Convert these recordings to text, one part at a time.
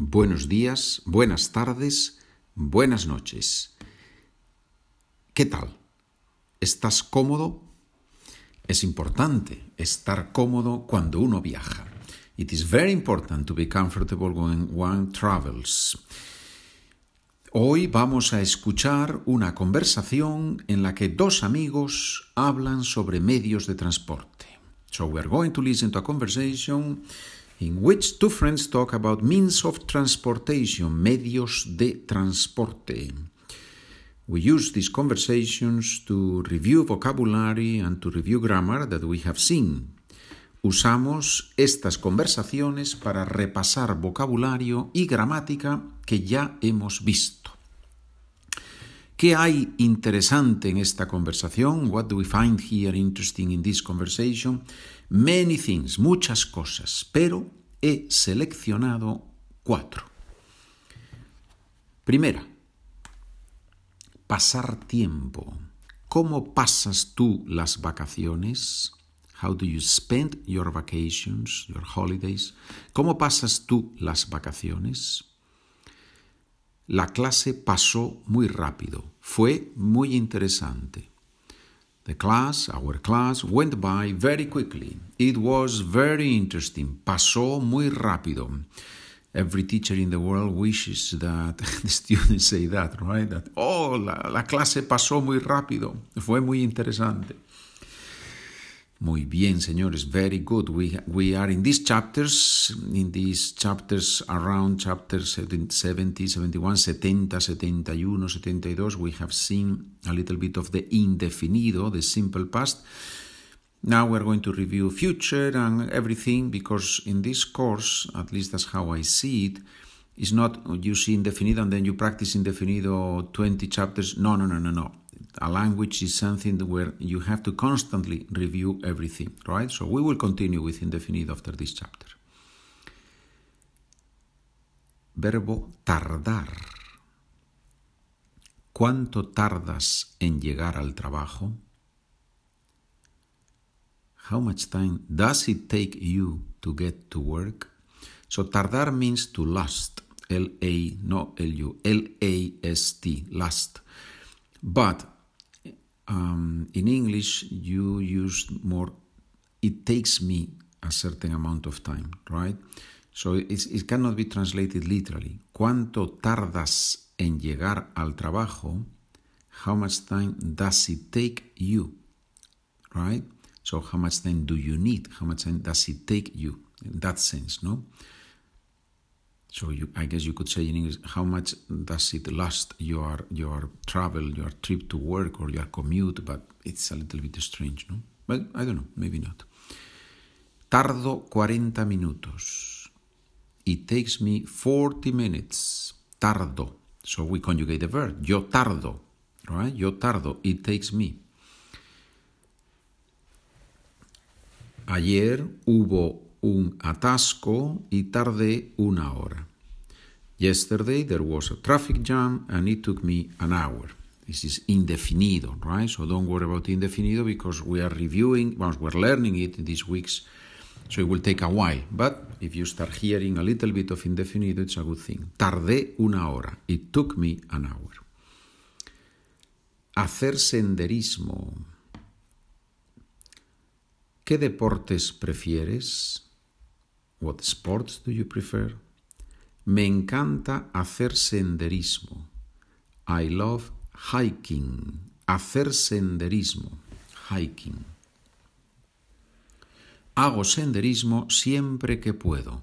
buenos días, buenas tardes, buenas noches. ¿Qué tal? ¿Estás cómodo? Es importante estar cómodo cuando uno viaja. It is very important to be comfortable when one travels. Hoy vamos a escuchar una conversación en la que dos amigos hablan sobre medios de transporte. So we are going to listen to a conversation in which two friends talk about means of transportation, medios de transporte. We use these conversations to review vocabulary and to review grammar that we have seen. Usamos estas conversaciones para repasar vocabulario y gramática que ya hemos visto. ¿Qué hay interesante en esta conversación? What do we find here interesting in this conversation? Many things, muchas cosas, pero he seleccionado cuatro. Primera, pasar tiempo. ¿Cómo pasas tú las vacaciones? How do you spend your vacations, your holidays? ¿Cómo pasas tú las vacaciones? La clase pasó muy rápido, fue muy interesante. The class, our class, went by very quickly. It was very interesting. Pasó muy rápido. Every teacher in the world wishes that the students say that, right? That, oh, la, la clase pasó muy rápido. Fue muy interesante. Muy bien, señores. Very good. We, we are in these chapters, in these chapters around chapters 70, 71, 70, 71, 72. We have seen a little bit of the indefinido, the simple past. Now we're going to review future and everything because in this course, at least that's how I see it, it's not you see indefinido and then you practice indefinido 20 chapters. No, no, no, no, no a language is something where you have to constantly review everything, right? So we will continue with indefinite after this chapter. Verbo tardar. ¿Cuánto tardas en llegar al trabajo? How much time does it take you to get to work? So tardar means to last. L-A, no L-U, L-A-S-T, last. But um, in English, you use more, it takes me a certain amount of time, right? So it cannot be translated literally. ¿Cuánto tardas en llegar al trabajo? How much time does it take you? Right? So how much time do you need? How much time does it take you? In that sense, no? So you, I guess you could say in English, how much does it last your your travel, your trip to work or your commute? But it's a little bit strange, no? But I don't know, maybe not. Tardo 40 minutos. It takes me 40 minutes. Tardo. So we conjugate the verb. Yo tardo. Right? Yo tardo. It takes me. Ayer hubo un atasco y tardé una hora. Yesterday there was a traffic jam and it took me an hour. This is indefinido, right? So don't worry about indefinido because we are reviewing, once we're learning it in these weeks, so it will take a while. But if you start hearing a little bit of indefinido, it's a good thing. Tardé una hora. It took me an hour. Hacer senderismo. ¿Qué deportes prefieres? What sports do you prefer? Me encanta hacer senderismo. I love hiking. Hacer senderismo. Hiking. Hago senderismo siempre que puedo.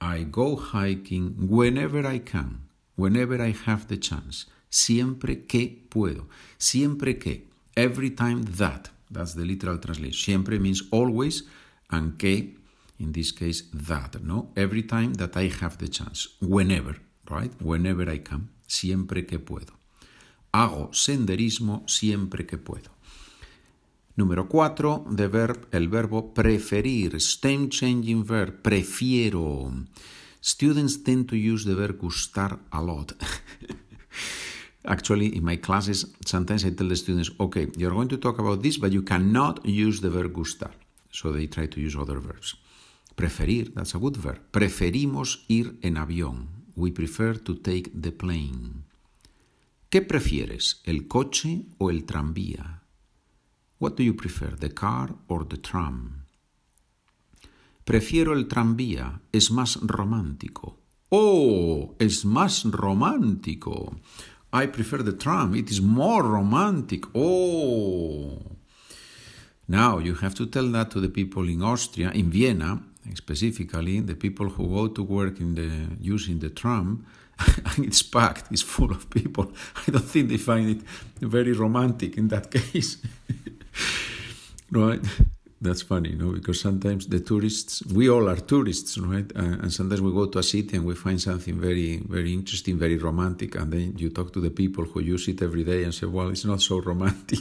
I go hiking whenever I can, whenever I have the chance. Siempre que puedo. Siempre que. Every time that. That's the literal translation. Siempre means always, and que, in this case, that, no? Every time that I have the chance. Whenever, right? Whenever I can. Siempre que puedo. Hago senderismo siempre que puedo. Número cuatro, the verb, el verbo preferir. Stem changing verb. Prefiero. Students tend to use the verb gustar a lot. Actually, in my classes, sometimes I tell the students, okay, you're going to talk about this, but you cannot use the verb gustar. So they try to use other verbs. Preferir, that's a good verb. Preferimos ir en avión. We prefer to take the plane. ¿Qué prefieres, el coche o el tranvía? What do you prefer, the car or the tram? Prefiero el tranvía, es más romántico. Oh, es más romántico. I prefer the tram, it is more romantic. Oh. Now you have to tell that to the people in Austria, in Vienna, specifically, the people who go to work in the using the tram, and it's packed, it's full of people. I don't think they find it very romantic in that case. right? That's funny, you know, because sometimes the tourists, we all are tourists, right? Uh, and sometimes we go to a city and we find something very, very interesting, very romantic, and then you talk to the people who use it every day and say, well, it's not so romantic.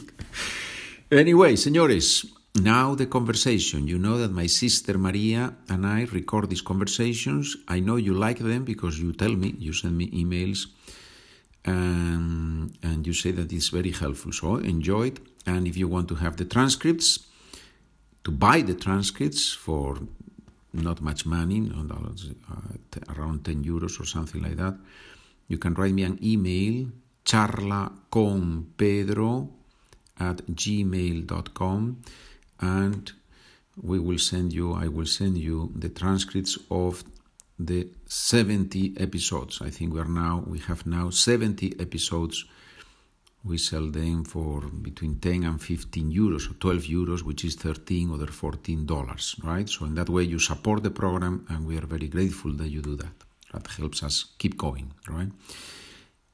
anyway, señores, now the conversation. You know that my sister Maria and I record these conversations. I know you like them because you tell me, you send me emails, and, and you say that it's very helpful. So enjoy it. And if you want to have the transcripts, to buy the transcripts for not much money, uh, around 10 euros or something like that, you can write me an email, charla con pedro at gmail.com, and we will send you, I will send you the transcripts of the 70 episodes. I think we are now, we have now 70 episodes we sell them for between 10 and 15 euros or 12 euros, which is 13 or 14 dollars, right? So in that way you support the program and we are very grateful that you do that. That helps us keep going, right?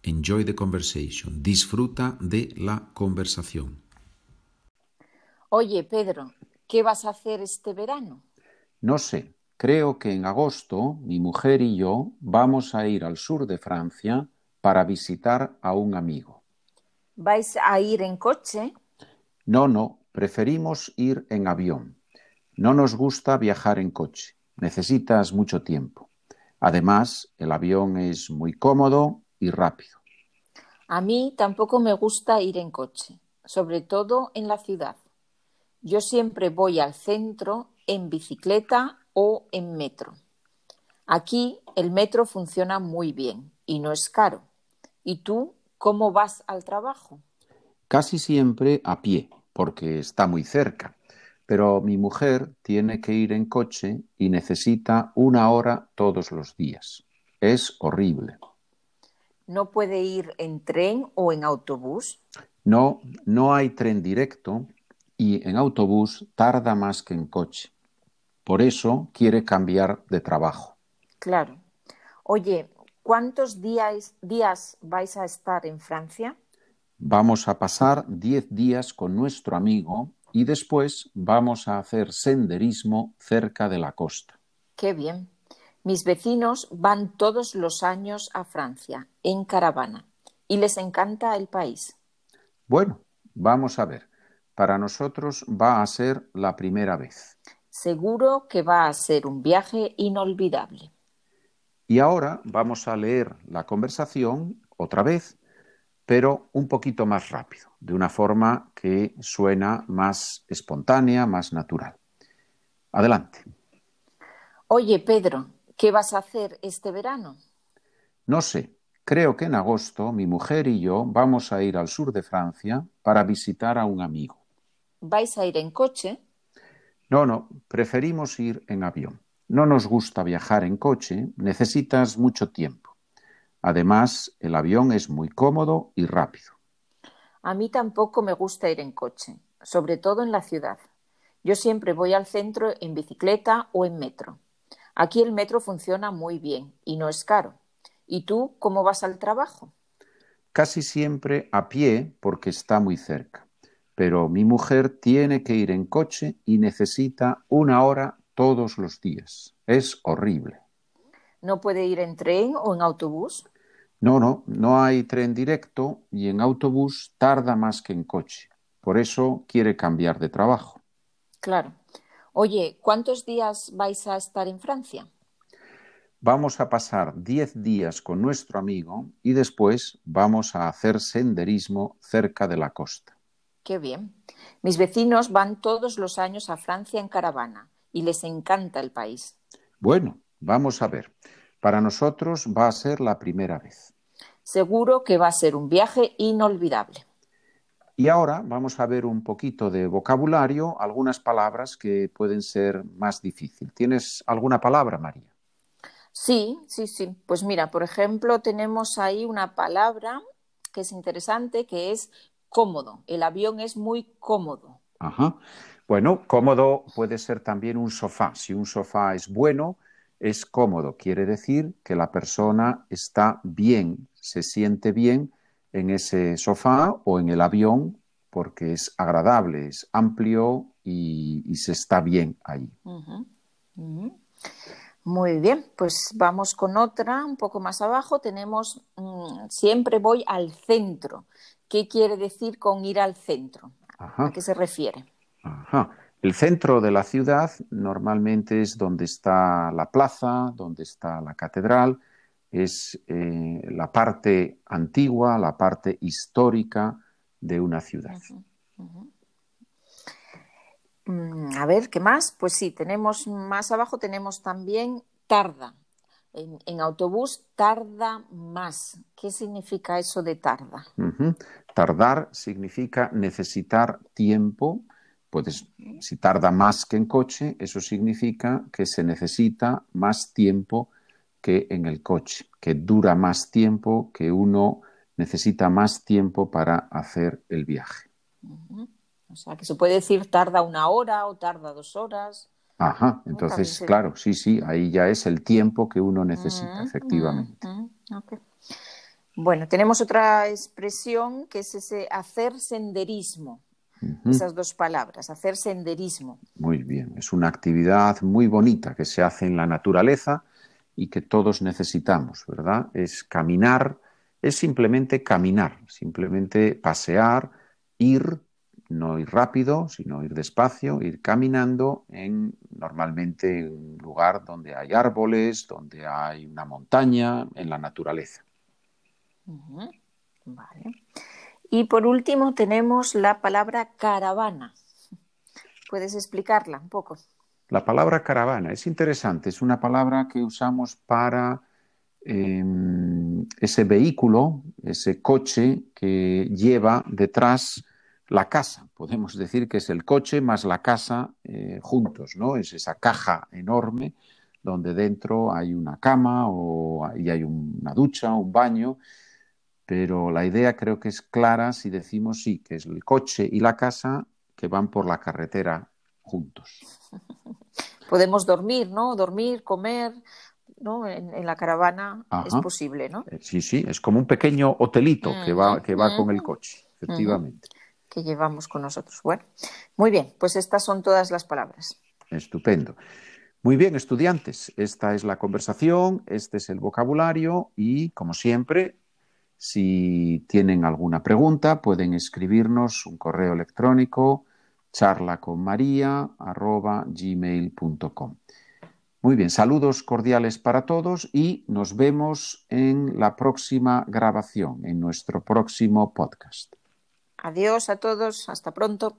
Enjoy the conversation. Disfruta de la conversación. Oye, Pedro, ¿qué vas a hacer este verano? No sé. Creo que en agosto mi mujer y yo vamos a ir al sur de Francia para visitar a un amigo. ¿Vais a ir en coche? No, no, preferimos ir en avión. No nos gusta viajar en coche. Necesitas mucho tiempo. Además, el avión es muy cómodo y rápido. A mí tampoco me gusta ir en coche, sobre todo en la ciudad. Yo siempre voy al centro en bicicleta o en metro. Aquí el metro funciona muy bien y no es caro. ¿Y tú ¿Cómo vas al trabajo? Casi siempre a pie, porque está muy cerca. Pero mi mujer tiene que ir en coche y necesita una hora todos los días. Es horrible. ¿No puede ir en tren o en autobús? No, no hay tren directo y en autobús tarda más que en coche. Por eso quiere cambiar de trabajo. Claro. Oye, ¿Cuántos días, días vais a estar en Francia? Vamos a pasar diez días con nuestro amigo y después vamos a hacer senderismo cerca de la costa. Qué bien. Mis vecinos van todos los años a Francia, en caravana, y les encanta el país. Bueno, vamos a ver. Para nosotros va a ser la primera vez. Seguro que va a ser un viaje inolvidable. Y ahora vamos a leer la conversación otra vez, pero un poquito más rápido, de una forma que suena más espontánea, más natural. Adelante. Oye, Pedro, ¿qué vas a hacer este verano? No sé. Creo que en agosto mi mujer y yo vamos a ir al sur de Francia para visitar a un amigo. ¿Vais a ir en coche? No, no, preferimos ir en avión. No nos gusta viajar en coche, necesitas mucho tiempo. Además, el avión es muy cómodo y rápido. A mí tampoco me gusta ir en coche, sobre todo en la ciudad. Yo siempre voy al centro en bicicleta o en metro. Aquí el metro funciona muy bien y no es caro. ¿Y tú cómo vas al trabajo? Casi siempre a pie porque está muy cerca. Pero mi mujer tiene que ir en coche y necesita una hora todos los días. Es horrible. ¿No puede ir en tren o en autobús? No, no, no hay tren directo y en autobús tarda más que en coche. Por eso quiere cambiar de trabajo. Claro. Oye, ¿cuántos días vais a estar en Francia? Vamos a pasar diez días con nuestro amigo y después vamos a hacer senderismo cerca de la costa. Qué bien. Mis vecinos van todos los años a Francia en caravana y les encanta el país. Bueno, vamos a ver. Para nosotros va a ser la primera vez. Seguro que va a ser un viaje inolvidable. Y ahora vamos a ver un poquito de vocabulario, algunas palabras que pueden ser más difíciles. ¿Tienes alguna palabra, María? Sí, sí, sí. Pues mira, por ejemplo, tenemos ahí una palabra que es interesante, que es cómodo. El avión es muy cómodo. Ajá. Bueno, cómodo puede ser también un sofá. Si un sofá es bueno, es cómodo. Quiere decir que la persona está bien, se siente bien en ese sofá o en el avión porque es agradable, es amplio y, se está bien ahí. Muy bien, pues vamos con otra, un poco más abajo tenemos mm, siempre voy al centro. ¿Qué quiere decir con ir al centro? ¿A qué se refiere? El centro de la ciudad normalmente es donde está la plaza, donde está la catedral, es eh, la parte antigua, la parte histórica de una ciudad. Mm, a ver, ¿qué más? Pues sí, tenemos más abajo, tenemos también tarda. En, autobús tarda más. ¿Qué significa eso de tarda? Tardar significa necesitar tiempo. Puedes, si tarda más que en coche, eso significa que se necesita más tiempo que en el coche, que dura más tiempo, que uno necesita más tiempo para hacer el viaje. O sea, que se puede decir tarda una hora o tarda dos horas. Ajá, entonces, claro, sí, sí, ahí ya es el tiempo que uno necesita, efectivamente. Bueno, tenemos otra expresión que es ese hacer senderismo. Esas dos palabras, hacer senderismo. Muy bien, es una actividad muy bonita que se hace en la naturaleza y que todos necesitamos, ¿verdad? Es caminar, es simplemente caminar, simplemente pasear, ir no ir rápido, sino ir despacio, ir caminando en normalmente un lugar donde hay árboles, donde hay una montaña, en la naturaleza. Vale. Y por último tenemos la palabra caravana. ¿Puedes explicarla un poco? La palabra caravana es interesante, es una palabra que usamos para em, ese vehículo, ese coche que lleva detrás la casa. Podemos decir que es el coche más la casa eh, juntos, ¿no? Es esa caja enorme donde dentro hay una cama o y hay una ducha, un baño, pero la idea creo que es clara si decimos sí, que es el coche y la casa que van por la carretera juntos. Podemos dormir, ¿no? Dormir, comer, ¿no? En, la caravana es posible, ¿no? Eh, sí, sí, es como un pequeño hotelito que va, que va con el coche, efectivamente que llevamos con nosotros. Bueno, muy bien, pues estas son todas las palabras. Estupendo. Muy bien, estudiantes, esta es la conversación, este es el vocabulario y, como siempre, si tienen alguna pregunta, pueden escribirnos un correo electrónico charlaconmaria.gmail.com. Muy bien, saludos cordiales para todos y nos vemos en la próxima grabación, en nuestro próximo podcast. Adiós a todos, hasta pronto.